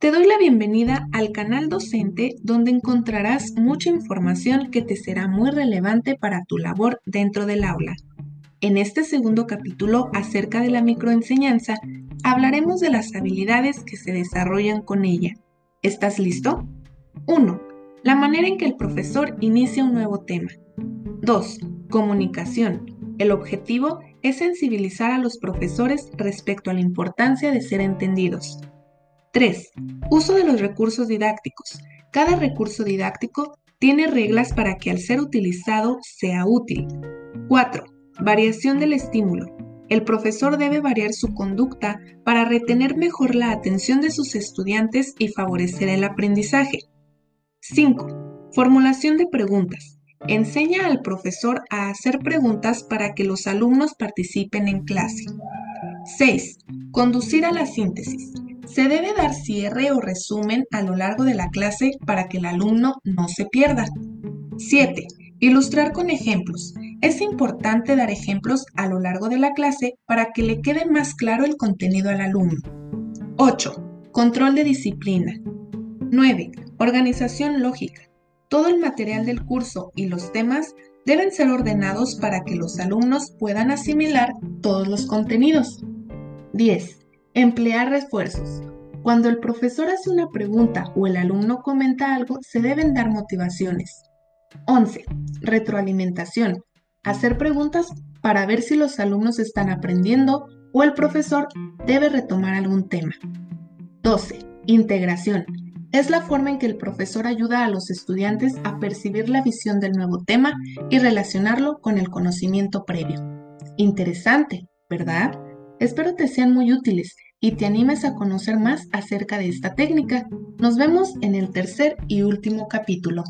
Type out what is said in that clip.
Te doy la bienvenida al canal docente donde encontrarás mucha información que te será muy relevante para tu labor dentro del aula. En este segundo capítulo acerca de la microenseñanza, hablaremos de las habilidades que se desarrollan con ella. ¿Estás listo? 1. La manera en que el profesor inicia un nuevo tema. 2. Comunicación. El objetivo es sensibilizar a los profesores respecto a la importancia de ser entendidos. 3. Uso de los recursos didácticos. Cada recurso didáctico tiene reglas para que al ser utilizado sea útil. 4. Variación del estímulo. El profesor debe variar su conducta para retener mejor la atención de sus estudiantes y favorecer el aprendizaje. 5. Formulación de preguntas. Enseña al profesor a hacer preguntas para que los alumnos participen en clase. 6. Conducir a la síntesis. Se debe dar cierre o resumen a lo largo de la clase para que el alumno no se pierda. 7. Ilustrar con ejemplos. Es importante dar ejemplos a lo largo de la clase para que le quede más claro el contenido al alumno. 8. Control de disciplina. 9. Organización lógica. Todo el material del curso y los temas deben ser ordenados para que los alumnos puedan asimilar todos los contenidos. 10. Emplear refuerzos. Cuando el profesor hace una pregunta o el alumno comenta algo, se deben dar motivaciones. 11. Retroalimentación. Hacer preguntas para ver si los alumnos están aprendiendo o el profesor debe retomar algún tema. 12. Integración. Es la forma en que el profesor ayuda a los estudiantes a percibir la visión del nuevo tema y relacionarlo con el conocimiento previo. Interesante, ¿verdad? Espero te sean muy útiles y te animes a conocer más acerca de esta técnica. Nos vemos en el tercer y último capítulo.